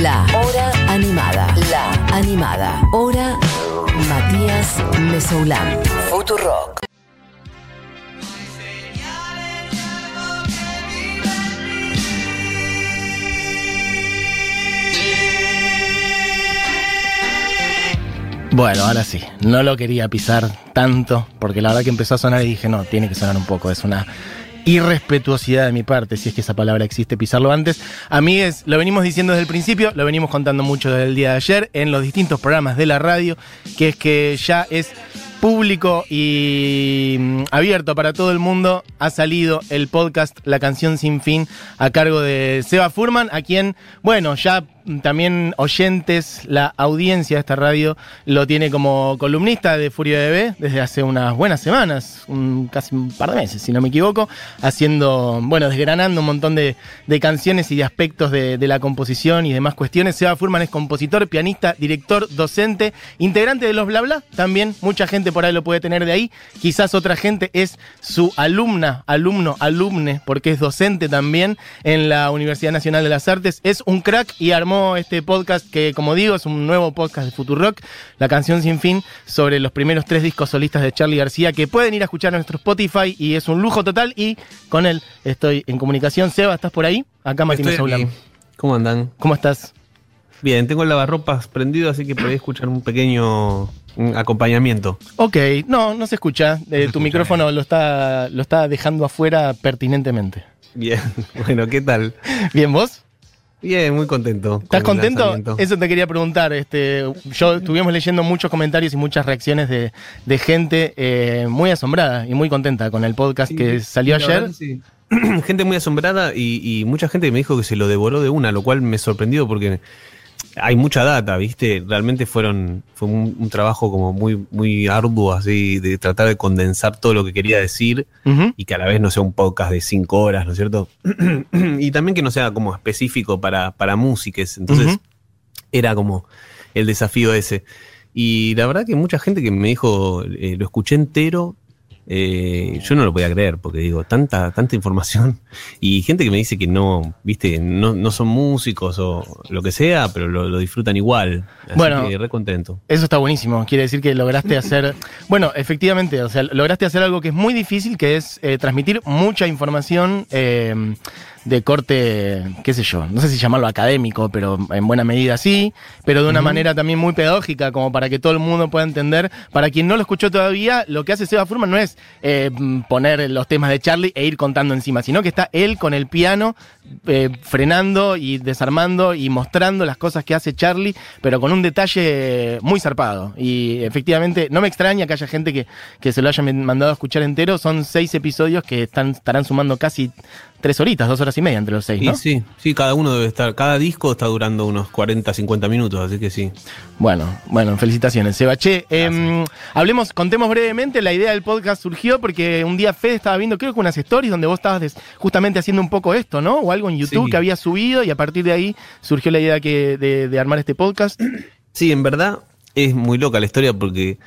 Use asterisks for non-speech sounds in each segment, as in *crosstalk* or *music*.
La Hora Animada. La Animada. Hora Matías Mesoulán. Futurock. Bueno, ahora sí, no lo quería pisar tanto, porque la verdad que empezó a sonar y dije, no, tiene que sonar un poco, es una irrespetuosidad de mi parte, si es que esa palabra existe, pisarlo antes. A mí es, lo venimos diciendo desde el principio, lo venimos contando mucho desde el día de ayer en los distintos programas de la radio, que es que ya es público y mm, abierto para todo el mundo, ha salido el podcast La canción sin fin a cargo de Seba Furman, a quien, bueno, ya también oyentes, la audiencia de esta radio lo tiene como columnista de Furia Bebé desde hace unas buenas semanas, casi un par de meses, si no me equivoco, haciendo, bueno, desgranando un montón de, canciones y de aspectos de, de la composición y demás cuestiones. Seba Furman es compositor, pianista, director, docente, integrante de los Bla Bla, también mucha gente por ahí lo puede tener de ahí, quizás otra gente es su alumna, alumno, alumne, porque es docente también en la Universidad Nacional de las Artes, es un crack y armó este podcast que, como digo, es un nuevo podcast de Futurock, la canción sin fin sobre los primeros tres discos solistas de Charlie García, que pueden ir a escuchar a nuestro Spotify y es un lujo total y con él estoy en comunicación. Seba, ¿estás por ahí? Acá Martín. Mesoulán. ¿Cómo andan? ¿Cómo estás? Bien, tengo el lavarropas prendido, así que podéis escuchar un pequeño acompañamiento. Ok, no, no se escucha. Eh, tu escucha micrófono lo está, lo está dejando afuera pertinentemente. Bien, *laughs* bueno, ¿qué tal? Bien, ¿vos? Bien, muy contento. con ¿Estás contento? Eso te quería preguntar. Este, yo estuvimos leyendo muchos comentarios y muchas reacciones de, de gente eh, muy asombrada y muy contenta con el podcast Sí, que salió verdad ayer. sí. *clears throat* gente muy asombrada y, y mucha gente que me dijo que se lo devoró de una, lo cual me sorprendió porque hay mucha data, ¿viste? Realmente fueron fue un, un trabajo como muy muy arduo así de tratar de condensar todo lo que quería decir y que a la vez no sea un podcast de cinco horas, ¿no es cierto? *clears throat* y también que no sea como específico para, para músicas. Entonces, era como el desafío ese. Y la verdad que mucha gente que me dijo, eh, lo escuché entero, eh, yo no lo podía creer, porque digo, tanta, tanta información. Y gente que me dice que no, viste, no, no son músicos o lo que sea, pero lo, lo disfrutan igual. Así Bueno. que re contento. Eso está buenísimo. Quiere decir que lograste hacer. *laughs* Bueno, efectivamente, o sea, lograste hacer algo que es muy difícil, que es eh, transmitir mucha información eh, de corte, qué sé yo, no sé si llamarlo académico, pero en buena medida sí, pero de una manera también muy pedagógica, como para que todo el mundo pueda entender. Para quien no lo escuchó todavía, lo que hace Seba Furman no es eh, poner los temas de Charlie e ir contando encima, sino que está él con el piano eh, frenando y desarmando y mostrando las cosas que hace Charlie, pero con un detalle muy zarpado. Y efectivamente, no me extraña que haya gente que, que se lo haya mandado a escuchar entero. Son seis episodios que están, estarán sumando casi tres horitas, dos horas y media entre los seis, ¿no? Y sí, sí, cada uno debe estar, cada disco está durando unos 40, 50 minutos, así que sí. Bueno, bueno, felicitaciones, Seba. Che, em, hablemos, contemos brevemente, la idea del podcast surgió porque un día Fede estaba viendo, creo que unas stories donde vos estabas des- justamente haciendo un poco esto, ¿no? O algo en YouTube Sí. que había subido y a partir de ahí surgió la idea que, de, de armar este podcast. *clears throat* Sí, en verdad es muy loca la historia porque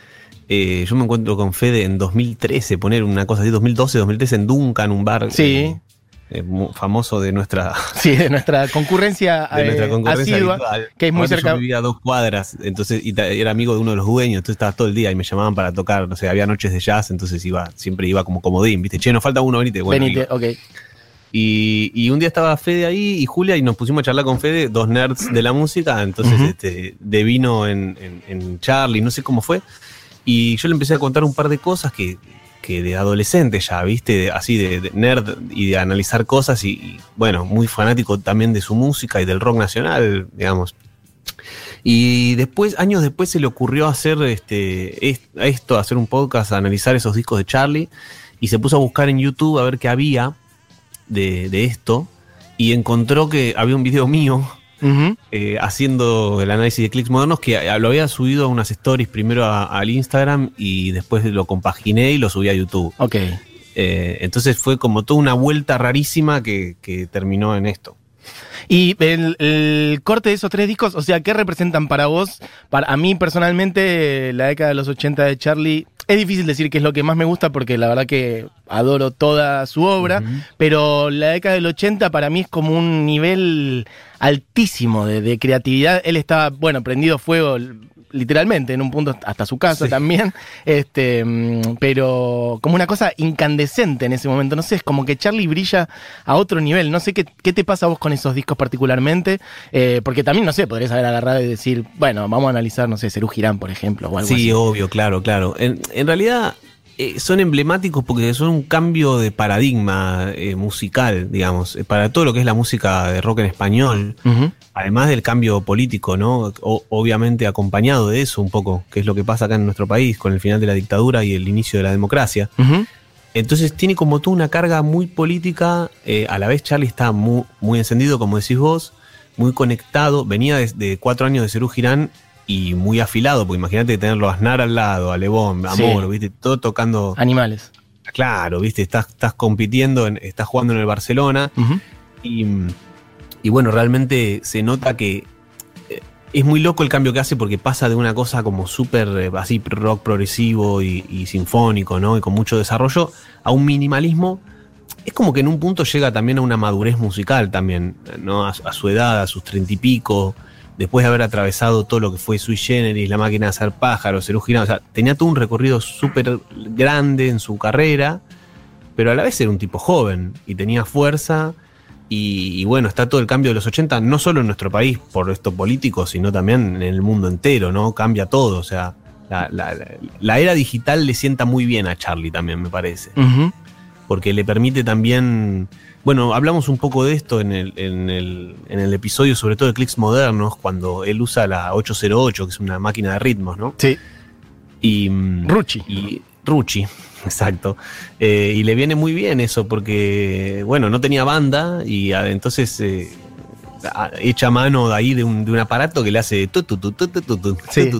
eh, yo me encuentro con Fede en 2013, poner una cosa así, 2012, 2013 en Duncan, un bar Sí. eh, eh, famoso de nuestra, *laughs* Sí, de nuestra concurrencia, *laughs* de nuestra eh, concurrencia asidua, habitual. que es muy cerca. Yo vivía a dos cuadras, entonces y era amigo de uno de los dueños, entonces estaba todo el día y me llamaban para tocar, no sé, había noches de jazz, entonces iba, siempre iba como comodín, ¿viste? Che, nos falta uno, venite. Bueno, Venite, iba. ok. Y, y un día estaba Fede ahí y Julia y nos pusimos a charlar con Fede, dos nerds de la música, entonces Ujú. este, de vino en, en- en Charlie, no sé cómo fue. Y yo le empecé a contar un par de cosas que, que de adolescente ya, viste, así de, nerd y de analizar cosas y, bueno, muy fanático también de su música y del rock nacional, digamos. Y después, años después, se le ocurrió hacer este, est- esto, hacer un podcast, analizar esos discos de Charlie, y se puso a buscar en YouTube a ver qué había de esto, y encontró que había un video mío Eh, haciendo el análisis de clics modernos que eh, lo había subido a unas stories primero a- al Instagram y después lo compaginé y lo subí a YouTube. Ok. Eh, entonces fue como toda una vuelta rarísima que, que terminó en esto. Y el, el corte de esos tres discos, o sea, ¿qué representan para vos? Para a mí personalmente, la década de los 80 de Charlie, es difícil decir que es lo que más me gusta porque la verdad que adoro toda su obra, pero la década del 80 para mí es como un nivel altísimo de, de creatividad. Él estaba, bueno, prendido fuego literalmente en un punto hasta su casa Sí. también, este, pero como una cosa incandescente en ese momento. No sé, es como que Charlie brilla a otro nivel. No sé qué, qué te pasa a vos con esos discos particularmente, eh, porque también, no sé, podrías haber agarrado y decir, bueno, vamos a analizar, no sé, Cerú Girán, por ejemplo, o algo Sí, así. obvio, claro, claro. En, en realidad eh, son emblemáticos porque son un cambio de paradigma eh, musical, digamos, eh, para todo lo que es la música de rock en español. Además del cambio político, ¿no? O- obviamente acompañado de eso un poco, que es lo que pasa acá en nuestro país con el final de la dictadura y el inicio de la democracia. Entonces tiene como toda una carga muy política. eh, a la vez Charlie está muy, muy encendido, como decís vos, muy conectado. Venía de, de cuatro años de Cerú Girán y muy afilado, porque imagínate tenerlo a Aznar al lado, a Lebón, a Sí. Moro, ¿viste? Todo tocando. Animales. Claro, ¿viste? Estás, estás compitiendo, en- estás jugando en el Barcelona. Y, y bueno, realmente se nota que eh, es muy loco el cambio que hace porque pasa de una cosa como súper eh, así rock progresivo y, y sinfónico, ¿no? Y con mucho desarrollo, a un minimalismo. Es como que en un punto llega también a una madurez musical también, ¿no? A, a su edad, a sus treinta y pico, después de haber atravesado todo lo que fue Sui Generis, La Máquina de Hacer Pájaros, Girán, o sea, tenía todo un recorrido súper grande en su carrera, pero a la vez era un tipo joven y tenía fuerza. Y, y bueno, está todo el cambio de los 80, no solo en nuestro país por esto político, sino también en el mundo entero, ¿no? Cambia todo, o sea, la, la- la- la era digital le sienta muy bien a Charlie también, me parece, porque le permite también, bueno, hablamos un poco de esto en el, en el, en el episodio, sobre todo de Clicks Modernos, cuando él usa la 808, que es una máquina de ritmos, ¿no? Sí. Y, mm, Rucci. y Rucci, exacto. Eh, y le viene muy bien eso porque, bueno, no tenía banda y ah, entonces eh, ah, echa mano de ahí de un, de un aparato que le hace Sí.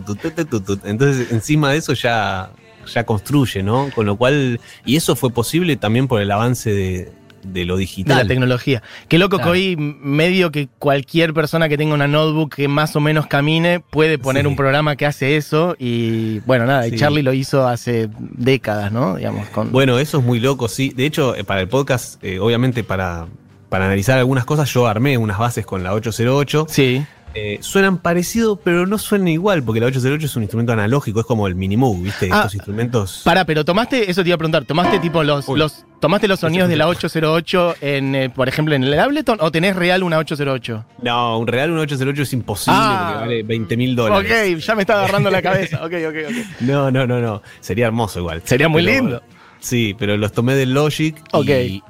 Entonces, encima de eso ya, ya construye, ¿no? Con lo cual, y eso fue posible también por el avance de, de lo de la digital. tecnología. Qué loco Claro. que hoy medio que cualquier persona que tenga una notebook que más o menos camine puede poner Sí. un programa que hace eso y bueno, nada, y. Charlie lo hizo hace décadas, ¿no? Digamos, con Bueno, eso es muy loco, sí. De hecho, eh, para el podcast, eh, obviamente para, para analizar algunas cosas, yo armé unas bases con la 808. Sí. Eh, suenan parecido, pero no suenan igual, porque la 808 es un instrumento analógico, es como el Minimoog, ¿viste? Ah, Estos instrumentos. Para, pero tomaste, eso te iba a preguntar, tomaste tipo los, Uy. los tomaste los sonidos de la 808 en, eh, por ejemplo, en el Ableton o tenés real una 808? No, un real un 808 es imposible Ah. porque vale 20 mil dólares. Ok, ya me está agarrando la cabeza. Ok, ok, ok. *laughs* No, no, no, no. Sería hermoso igual. Sería muy Pero- lindo. Sí, pero los tomé del Logic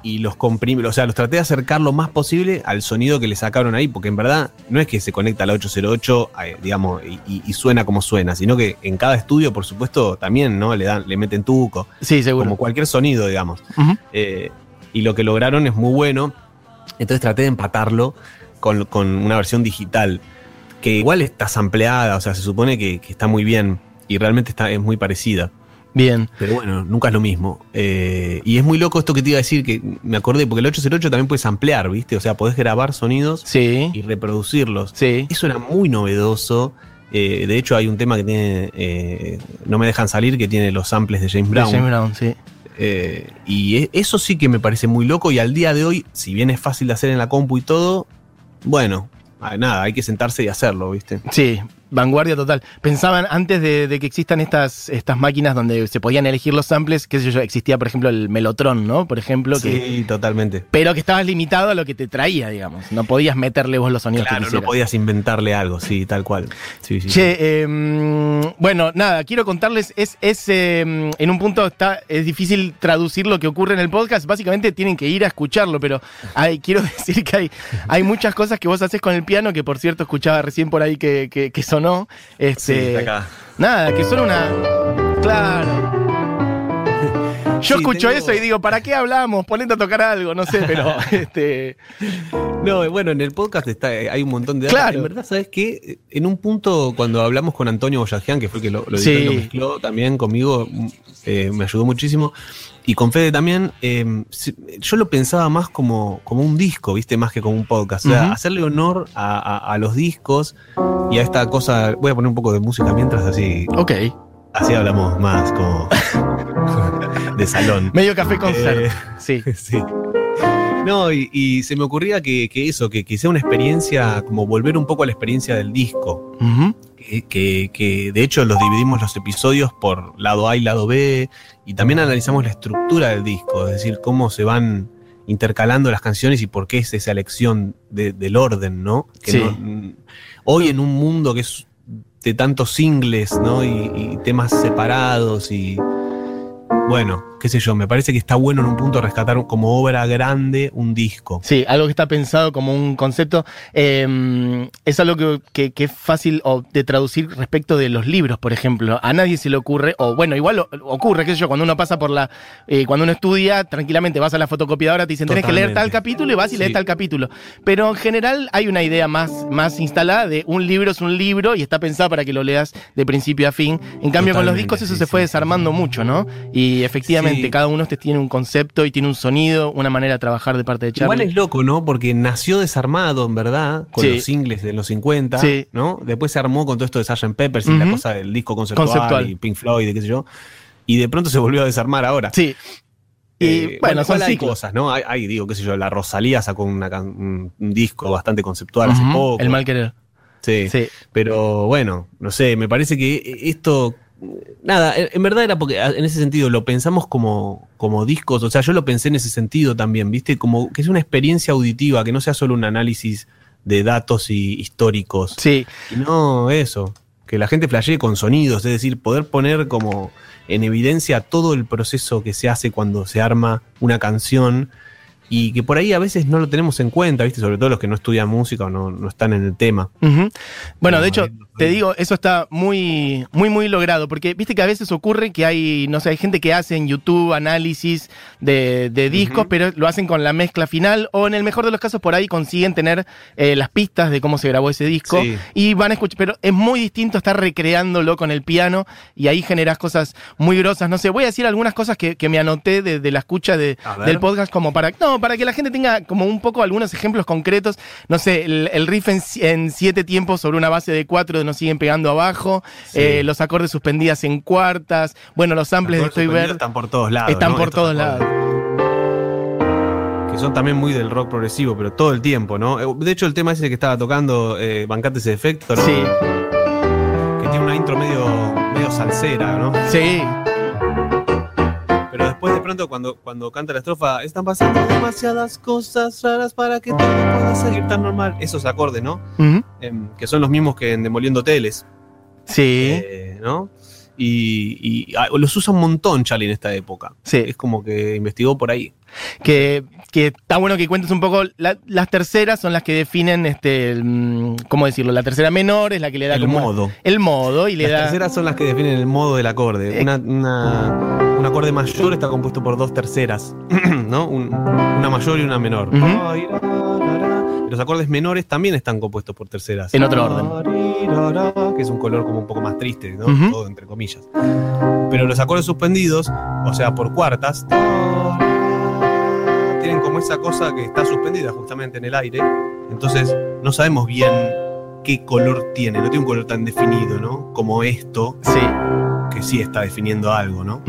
y, los comprimí. O sea, los traté de acercar lo más posible al sonido que le sacaron ahí, porque en verdad no es que se conecta a la 808, eh, digamos, y, y- suena como suena, sino que en cada estudio, por supuesto, también, ¿no? Le dan, le meten tuco, Sí, seguro. como cualquier sonido, digamos. Eh, y lo que lograron es muy bueno. Entonces traté de empatarlo con, con una versión digital, que igual está sampleada, o sea, se supone que, que está muy bien y realmente está, es muy parecida. Bien. Pero bueno, nunca es lo mismo. Eh, y es muy loco esto que te iba a decir, que me acordé, porque el 808 también puedes ampliar, ¿viste? O sea, podés grabar sonidos Sí. y reproducirlos. Sí. Eso era muy novedoso. Eh, de hecho, hay un tema que tiene, eh, no me dejan salir, que tiene los samples de James Brown. James Brown, sí. Eh, y e- eso sí que me parece muy loco. Y al día de hoy, si bien es fácil de hacer en la compu y todo, bueno, ah, nada, hay que sentarse y hacerlo, ¿viste? Sí, vanguardia total. Pensaban antes de, de que existan estas, estas máquinas donde se podían elegir los samples, qué sé yo, existía por ejemplo el Melotron, ¿no? Por ejemplo, que, Sí, totalmente. pero que estabas limitado a lo que te traía, digamos. No podías meterle vos los sonidos que Claro, no quisieras. podías inventarle algo, sí, tal cual. Sí, sí, sí. Che, eh, bueno, nada, quiero contarles, es, es eh, en un punto está, es difícil traducir lo que ocurre en el podcast, básicamente tienen que ir a escucharlo, pero hay, quiero *laughs* decir que hay, hay muchas cosas que vos haces con el piano, que por cierto escuchaba recién por ahí que, que- que Sí, Este, acá. Nada, que son una... Claro. Yo Sí, escucho tengo- eso y digo, ¿para qué hablamos? Ponete a tocar algo, no sé, pero *laughs* este, No, bueno, en el podcast está, hay un montón de datos. Claro. En verdad, ¿sabes qué? En un punto, cuando hablamos con Antonio Boyajian, que fue el que lo, lo editó y lo mezcló también conmigo, mm, eh, me ayudó muchísimo. Y con Fede también, eh, yo lo pensaba más como, como un disco, ¿viste? Más que como un podcast. O sea, hacerle honor a, a- a los discos y a esta cosa. Voy a poner un poco de música mientras así. ok. Así hablamos más como *laughs* de salón. Medio café concert. Eh, *laughs* sí. Sí. No, y, y se me ocurría que, que eso, que, que sea una experiencia, como volver un poco a la experiencia del disco. Que, que- que, de hecho los dividimos los episodios por lado A y lado B, y también analizamos la estructura del disco, es decir, cómo se van intercalando las canciones y por qué es esa elección de- del orden, ¿no? Que Sí. no- mm, hoy en un mundo que es de tantos singles, ¿no? Y, y temas separados y bueno, qué sé yo, me parece que está bueno en un punto rescatar como obra grande un disco. Sí, algo que está pensado como un concepto. eh, es algo que, que- que es fácil de traducir respecto de los libros, por ejemplo. A nadie se le ocurre, o bueno, igual ocurre, qué sé yo, cuando uno pasa por la. eh, cuando uno estudia, tranquilamente vas a la fotocopiadora, te dicen, tenés que leer tal Totalmente. capítulo y vas y lees Sí. tal capítulo. Pero en general hay una idea más, más instalada de un libro es un libro y está pensado para que lo leas de principio a fin. En cambio, con los Totalmente, discos eso sí, se fue desarmando mucho, ¿no? Y efectivamente, Sí. Cada uno tiene un concepto y tiene un sonido, una manera de trabajar de parte de Charlie. Igual es loco, ¿no? Porque nació desarmado, en verdad, con Sí. los singles de los 50, Sí. ¿no? Después se armó con todo esto de Sgt. Peppers y la cosa del disco conceptual, Conceptual. y Pink Floyd y qué sé yo. Y de pronto se volvió a desarmar ahora. Sí. Y Eh, bueno, son hay cosas, ¿no? Hay, hay, digo, qué sé yo, la Rosalía sacó una un, un disco bastante conceptual hace poco. El mal querer. Sí. Sí. Pero bueno, no sé, me parece que esto. Nada, en verdad era porque en ese sentido lo pensamos como, como discos, o sea, yo lo pensé en ese sentido también, ¿viste? Como que es una experiencia auditiva, que no sea solo un análisis de datos y históricos. Sí. No eso, que la gente flashee con sonidos, es decir, poder poner como en evidencia todo el proceso que se hace cuando se arma una canción y que por ahí a veces no lo tenemos en cuenta, ¿viste? Sobre todo los que no estudian música o no, no están en el tema. Bueno, No, de hecho, te digo, eso está muy, muy, muy logrado, porque viste que a veces ocurre que hay, no sé, hay gente que hace en YouTube análisis de, de discos, pero lo hacen con la mezcla final, o en el mejor de los casos por ahí consiguen tener eh, las pistas de cómo se grabó ese disco, Sí. y van a escuchar, pero es muy distinto estar recreándolo con el piano, y ahí generas cosas muy grosas, no sé, voy a decir algunas cosas que, que me anoté de, de la escucha de, del podcast como para, no, para que la gente tenga como un poco algunos ejemplos concretos, no sé, el, el riff en, en siete tiempos sobre una base de cuatro nos siguen pegando abajo, Sí. eh, los acordes suspendidas en cuartas, bueno, los samples de Estoy suspendidos Ver están por todos lados. están ¿no? por Estos todos acordes. lados. Que son también muy del rock progresivo, pero todo el tiempo, ¿no? Eh, De hecho, el tema ese que estaba tocando, eh, Bancate ese efecto, ¿no? Sí, Que tiene una intro medio, medio salsera, ¿no? sí, después de pronto cuando, cuando canta la estrofa, están pasando demasiadas cosas raras para que todo pueda seguir tan normal. Esos acordes, ¿no? Em, que son los mismos que en Demoliendo Teles, sí, eh, ¿no? Y, y, ah, los usa un montón Charlie en esta época. sí. Es como que investigó por ahí. que, que está bueno que cuentes un poco. la- las terceras son las que definen, este, el, mm, ¿cómo decirlo? La tercera menor es la que le da El como modo. el modo y le Las da. terceras son las que definen el modo del acorde. Eh. Una- una- un acorde mayor está compuesto por dos terceras, *clears throat* ¿no? Un- una mayor y una menor. Ujú. Y Los acordes menores también están compuestos por terceras. En otro orden. Que es un color como un poco más triste, ¿no? Todo entre comillas. Pero los acordes suspendidos, o sea, por cuartas, tienen como esa cosa que está suspendida justamente en el aire. Entonces, no sabemos bien qué color tiene. No tiene un color tan definido, ¿no? Como esto, Sí. que sí está definiendo algo, ¿no?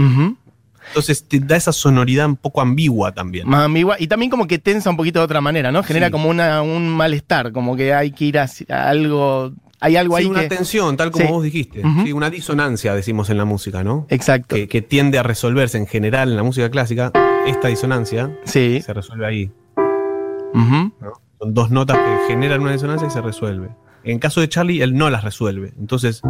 Entonces te da esa sonoridad un poco ambigua también. Más ambigua. Y también como que tensa un poquito de otra manera, ¿no? Genera Sí. como una, un malestar, como que hay que ir a, a algo. Hay algo Sí, ahí una que. tensión, tal como Sí. vos dijiste. Ujú. Sí, una disonancia, decimos en la música, ¿no? Exacto. Que, que tiende a resolverse en general en la música clásica. Esta disonancia se resuelve ahí. Ujú. Son dos notas que generan una disonancia y se resuelve. En caso de Charlie, él no las resuelve. Entonces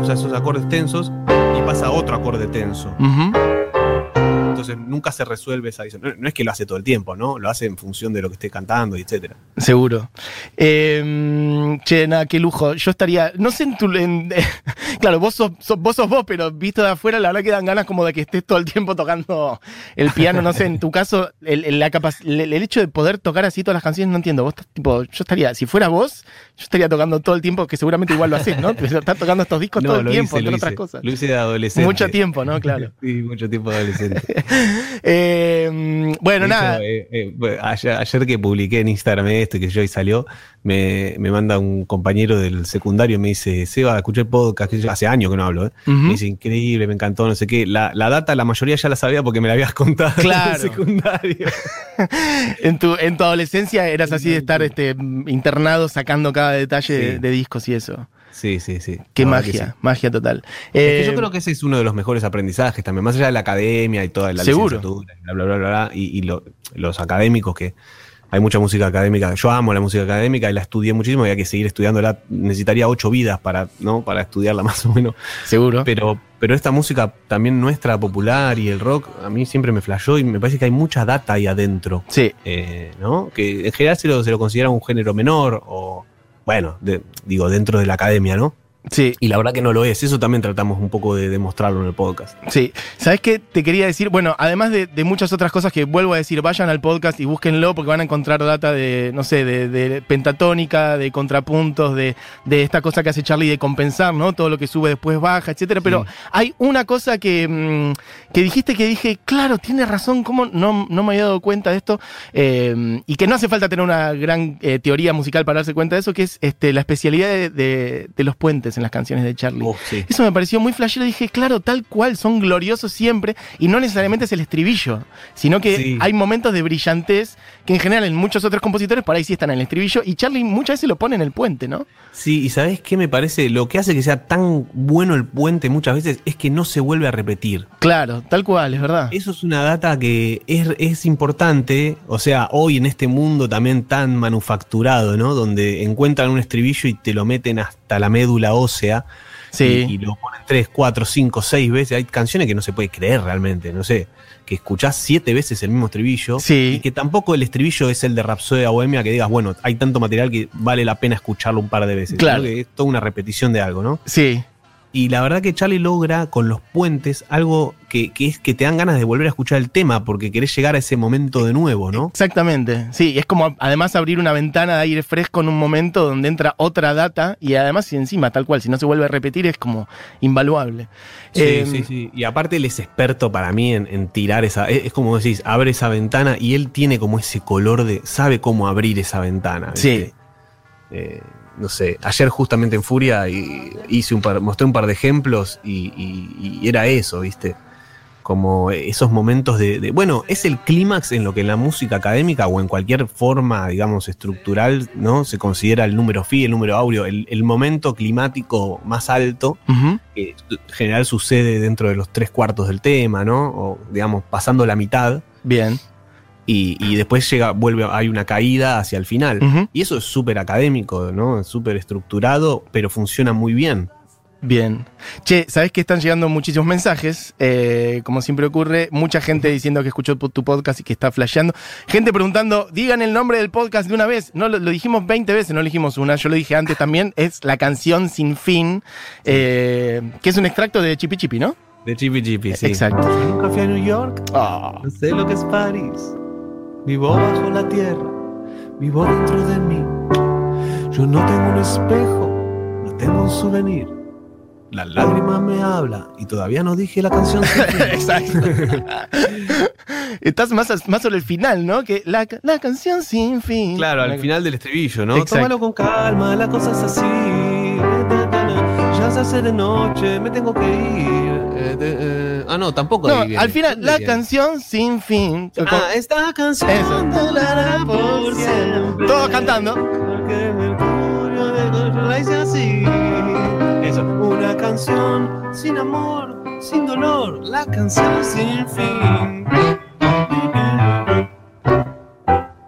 usa esos acordes tensos y pasa a otro acorde tenso. Ujú. Entonces nunca se resuelve esa disonancia. No, no es que lo hace todo el tiempo, ¿no? Lo hace en función de lo que esté cantando y etcétera. Seguro. Eh, che, nada, qué lujo. Yo estaría, no sé en tu... en- *laughs* claro, vos sos, sos- vos sos vos, pero visto de afuera, la verdad que dan ganas como de que estés todo el tiempo tocando el piano. No sé, en tu caso, el, el- la capac- el- el hecho de poder tocar así todas las canciones, no entiendo. Vos estás tipo, yo estaría, si fuera vos, yo estaría tocando todo el tiempo, que seguramente igual lo haces, ¿no? Pero Estás tocando estos discos todo el tiempo, hice, otras hice. cosas. Lo hice de adolescente. Mucho tiempo, ¿no? Claro. *laughs* Sí, mucho tiempo de adolescente. *laughs* *laughs* Eh, bueno, nada. eh, eh, ayer, ayer que publiqué en Instagram esto y que yo y salió, me, me manda un compañero del secundario, me dice, Seba, escuché el podcast, que yo hace años que no hablo, ¿eh? Ujú. Me dice, increíble, me encantó, no sé qué. La, la data, la mayoría ya la sabía porque me la habías *laughs* contado Claro. en el secundario. *laughs* En tu, en tu adolescencia eras así de estar este, internado sacando cada detalle de discos y eso. Sí, sí, sí. Qué que magia, sí. magia total. Es que Eh, yo creo que ese es uno de los mejores aprendizajes también, más allá de la academia y toda la Seguro. licenciatura, bla, bla, bla, bla, bla, y, y lo- los académicos que hay mucha música académica. Yo amo la música académica y la estudié muchísimo y hay que seguir estudiándola. Necesitaría ocho vidas para, ¿no? para estudiarla *laughs* más o menos. Seguro. Pero, pero esta música también nuestra, popular y el rock, a mí siempre me flashó y me parece que hay mucha data ahí adentro. Sí, eh, ¿no? Que en general se lo, se lo considera un género menor o, bueno, de- digo, dentro de la academia, ¿no? Sí, Y la verdad que no lo es. Eso también tratamos un poco de demostrarlo en el podcast. sí. ¿Sabes qué? Te quería decir, bueno, además de, de muchas otras cosas que vuelvo a decir, vayan al podcast y búsquenlo porque van a encontrar data de, no sé, de, de pentatónica, de contrapuntos, de, de esta cosa que hace Charlie de compensar, ¿no? Todo lo que sube después baja, etcétera. Pero Sí. hay una cosa que, mm, que dijiste que dije, claro, tiene razón, ¿cómo no, no me había dado cuenta de esto? Eh, y que no hace falta tener una gran eh, teoría musical para darse cuenta de eso, que es este, la especialidad de los puentes en las canciones de Charlie. Sí. Eso me pareció muy flashero. Dije, claro, tal cual, son gloriosos siempre. Y no necesariamente es el estribillo, sino que Sí. hay momentos de brillantez que en general en muchos otros compositores por ahí sí están en el estribillo. Y Charlie muchas veces lo pone en el puente, ¿no? Sí, y ¿sabés qué me parece? Lo que hace que sea tan bueno el puente muchas veces es que no se vuelve a repetir. Claro, tal cual, es verdad. Eso es una data que es, es importante, o sea, hoy en este mundo también tan manufacturado, ¿no? Donde encuentran un estribillo y te lo meten hasta la médula ósea Sí. y, y lo ponen tres, cuatro, cinco, seis veces. Hay canciones que no se puede creer realmente, no sé, que escuchás siete veces el mismo estribillo Sí. y que tampoco el estribillo es el de Rapsodia Bohemia que digas, bueno, hay tanto material que vale la pena escucharlo un par de veces. Claro. que es toda una repetición de algo, ¿no? Sí, Y la verdad que Charlie logra con los puentes algo que, que es que te dan ganas de volver a escuchar el tema porque querés llegar a ese momento de nuevo, ¿no? exactamente. Sí, es como además abrir una ventana de aire fresco en un momento donde entra otra data y además y encima, tal cual, si no se vuelve a repetir es como invaluable. Sí, Eh, sí, sí. Y aparte él es experto para mí en, en tirar esa. Es, es como decís, abre esa ventana y él tiene como ese color de. sabe cómo abrir esa ventana. ¿viste? Sí. Eh, no sé, ayer justamente en Furia y- hice un par, mostré un par de ejemplos y, y- y era eso, ¿viste? Como esos momentos de, de- Bueno, es el clímax en lo que en la música académica o en cualquier forma, digamos, estructural, ¿no? Se considera el número phi, el número áureo, el, el momento climático más alto que en general sucede dentro de los tres cuartos del tema, ¿no? O digamos, pasando la mitad, Bien. Y, y después llega, vuelve, hay una caída hacia el final. Y eso es súper académico, ¿no? Es súper estructurado, pero funciona muy bien. Bien. Che, sabes que están llegando muchísimos mensajes, eh, como siempre ocurre, mucha gente diciendo que escuchó tu podcast y que está flasheando. Gente preguntando, digan el nombre del podcast de una vez. No, lo, lo dijimos 20 veces, no lo dijimos una, yo lo dije antes también, *laughs* es La canción sin fin, eh, que es un extracto de Chipi Chipi, ¿no? De Chippy Chippy, sí. Exacto. Nunca fui a New York, Ah, no sé lo que es París. Vivo bajo la tierra, vivo dentro de mí. Yo no tengo un espejo, no tengo un souvenir. La lágrima me habla y todavía no dije la canción. sin *laughs* fin. Exacto. *laughs* Estás más, más sobre el final, ¿no? Que la, la canción sin fin. Claro, al final del estribillo, ¿no? Exacto. Tómalo con calma, la cosa es así. Ya se hace de noche, me tengo que ir. Ah, no, tampoco. No, al final, ¿Dónde la canción sin fin. Ah, esta canción Eso. durará por siempre. Todos cantando. Porque Mercurio de así. Eso. Una canción sin amor, sin dolor. La canción sin fin.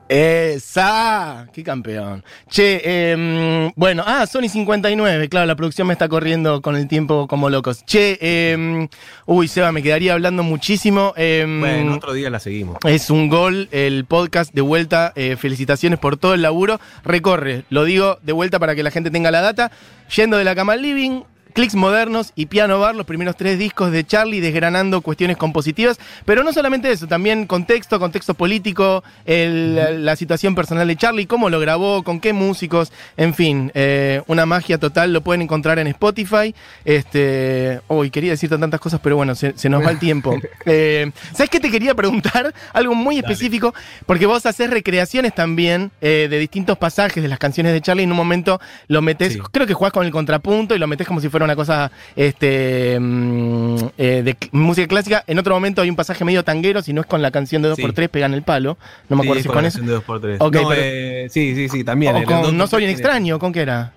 Esa, qué campeón. Che, em, bueno, ah, Sony 59, claro, la producción me está corriendo con el tiempo como locos. Che, em, uy, Seba, me quedaría hablando muchísimo. em, Bueno, otro día la seguimos. Es un gol el podcast de vuelta. eh, felicitaciones por todo el laburo. Recorre, lo digo de vuelta para que la gente tenga la data. Yendo de la cama al living, Clicks Modernos y Piano Bar, los primeros tres discos de Charlie, desgranando cuestiones compositivas, pero no solamente eso, también contexto, contexto político, el- la situación personal de Charlie, cómo lo grabó, con qué músicos, en fin, eh, una magia total, lo pueden encontrar en Spotify. Este, hoy quería decirte tantas cosas, pero bueno, se, se nos va el *laughs* tiempo. Eh, ¿Sabes qué te quería preguntar? *laughs* Algo muy específico, porque vos haces recreaciones también eh, de distintos pasajes de las canciones de Charlie. En un momento lo metés, Sí. creo que jugás con el contrapunto y lo metés como si fuera una cosa este, mm, eh, de cl- música clásica. En otro momento hay un pasaje medio tanguero, si no es con la canción de 2x3 pegan el palo. No me acuerdo si es con eso. de 2x3. Ok, No, pero- eh, sí, sí, sí, también. O con 2x3 No soy un tiene- extraño, ¿con qué era?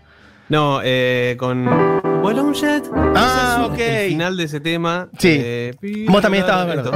No, eh, con. Un jet. Ah, ok. El final de ese tema. Sí. eh, Vos también estabas, esto.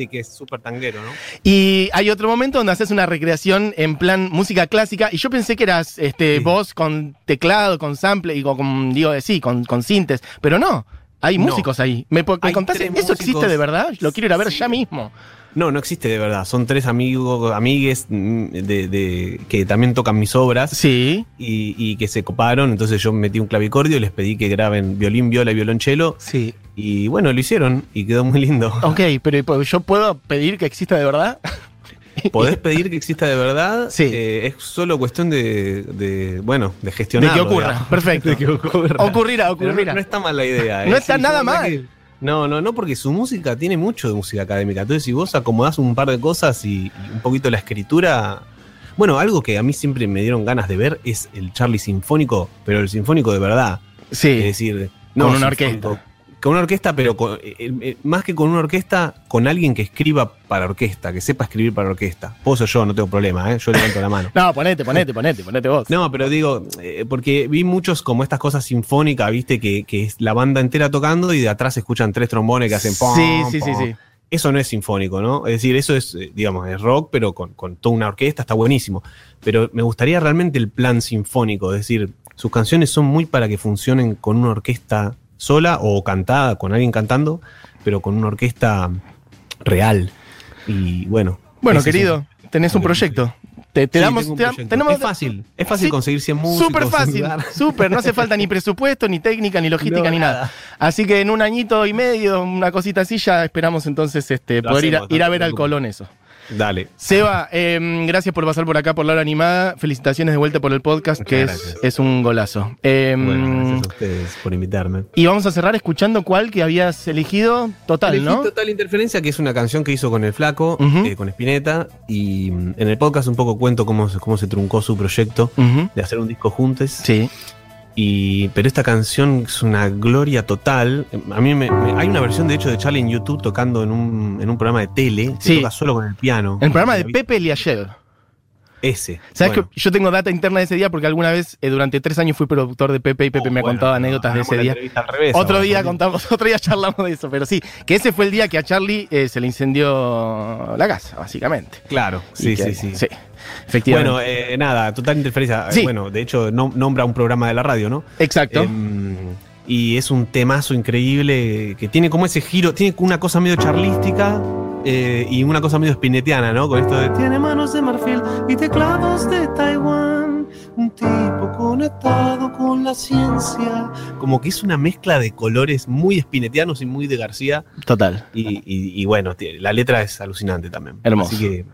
Sí, que es súper tanguero, ¿no? Y hay otro momento donde haces una recreación en plan música clásica y yo pensé que eras este, Sí. vos con teclado, con sample y con, digo, sí, con, con sintes, pero no. Hay No. músicos ahí. ¿Me, me contás? ¿Eso existe de verdad? Lo quiero ir a ver Sí. ya mismo. No, no existe de verdad. Son tres amigos, amigues mm, de, de- que también tocan mis obras Sí, y, y que se coparon. Entonces yo metí un clavicordio y les pedí que graben violín, viola y violonchelo. sí. Y bueno, lo hicieron y quedó muy lindo. Ok, pero ¿y yo puedo pedir que exista de verdad. Podés pedir que exista de verdad. Sí. Eh, es solo cuestión de, de, bueno, de De gestionar. que ocurra. Perfecto. De que ocurra. Ocurrirá, ocurrirá. No, no está mal la idea. No ¿eh? está nada mal. que- no, no, no, porque su música tiene mucho de música académica. Entonces, si vos acomodás un par de cosas y, y un poquito la escritura. Bueno, algo que a mí siempre me dieron ganas de ver es el Charlie Sinfónico, pero el Sinfónico de verdad. Sí. Es decir, Con una sinfónico, orquesta. Con una orquesta, pero con- eh, eh, más que con una orquesta, con alguien que escriba para orquesta, que sepa escribir para orquesta. Puedo ser yo, no tengo problema, ¿eh? yo levanto la mano. *laughs* No, ponete, ponete, ponete, ponete vos. No, pero digo, eh, porque vi muchos como estas cosas sinfónicas, viste, que, que es la banda entera tocando y de atrás se escuchan tres trombones que hacen pom, Sí, sí, sí, pom. sí. Eso no es sinfónico, ¿no? Es decir, eso es, eh, digamos, es rock, pero con, con toda una orquesta, está buenísimo. Pero me gustaría realmente el plan sinfónico, es decir, sus canciones son muy para que funcionen con una orquesta sola o cantada, con alguien cantando, pero con una orquesta real. Y bueno. Bueno, es querido, tenés un proyecto. Te, te Sí, damos. te tenemos, es fácil, es fácil Sí, conseguir 100 músicos. Súper fácil, súper, *laughs* no hace falta ni presupuesto, ni técnica, ni logística, No, ni nada. nada. Así que en un añito y medio, una cosita así, ya esperamos entonces este, Lo poder ir a, ir a ver al. Colón eso. Dale. Seba, eh, gracias por pasar por acá por la hora animada. Felicitaciones de vuelta por el podcast, que es, un golazo. Eh, Bueno, gracias a ustedes por invitarme. y vamos a cerrar escuchando cuál que habías elegido. Total, Elegí ¿no? Total Interferencia, que es una canción que hizo con el Flaco, eh, con Spinetta. Y mm, en el podcast un poco cuento cómo, se- cómo se truncó su proyecto de hacer un disco juntos. Sí. Y, pero esta canción es una gloria total. A mí me, me- hay una versión, de hecho, de Charlie en YouTube tocando en un, en un programa de tele. que Sí. toca solo con el piano. El programa de Pepe Liayev. Ese. ¿Sabes Bueno. que yo tengo data interna de ese día? Porque alguna vez, eh, durante tres años, fui productor de Pepe y Pepe Oh, me ha bueno, contado anécdotas de ese día. entrevista al revés Otro ahora, día contamos, *laughs* otro día charlamos de eso, pero sí, que ese fue el día que a Charlie eh, se le incendió la casa, básicamente. Claro, sí, que- sí, sí. efectivamente. Bueno, eh, nada, total interferencia. Sí. Bueno, de hecho, no- nombra un programa de la radio, ¿no? Exacto. Em, y es un temazo increíble que tiene como ese giro, tiene una cosa medio charlística eh, y una cosa medio spinetiana, ¿no? Con esto de tiene manos de marfil y teclados de Taiwán, un tipo conectado con la ciencia. Como que es una mezcla de colores muy spinetianos y muy de García. Total. Y, y- y bueno, la letra es alucinante también. Hermoso. Así que,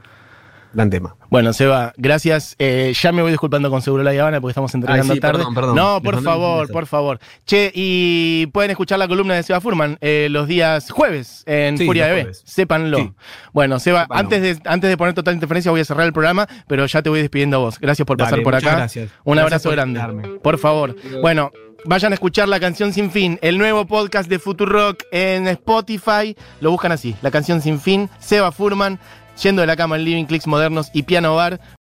gran tema. Bueno, Seba, gracias. Eh, ya me voy disculpando con Seguro La Habana porque estamos entregando Ay, sí, tarde. perdón, perdón. No, por favor, por favor. Che, y pueden escuchar la columna de Seba Furman eh, los días jueves en Sí, Furia. Sépanlo. Sí. Bueno, Seba, Sépanlo. antes de, antes de poner total interferencia voy a cerrar el programa, pero ya te voy despidiendo a vos. Gracias por pasar por acá. gracias. Un Gracias abrazo por grande. invitarme. Por favor. Bueno, vayan a escuchar la canción Sin Fin, el nuevo podcast de Futurock en Spotify. Lo buscan así, la canción Sin Fin, Seba Furman, yendo de la cama al living, clicks modernos y piano bar.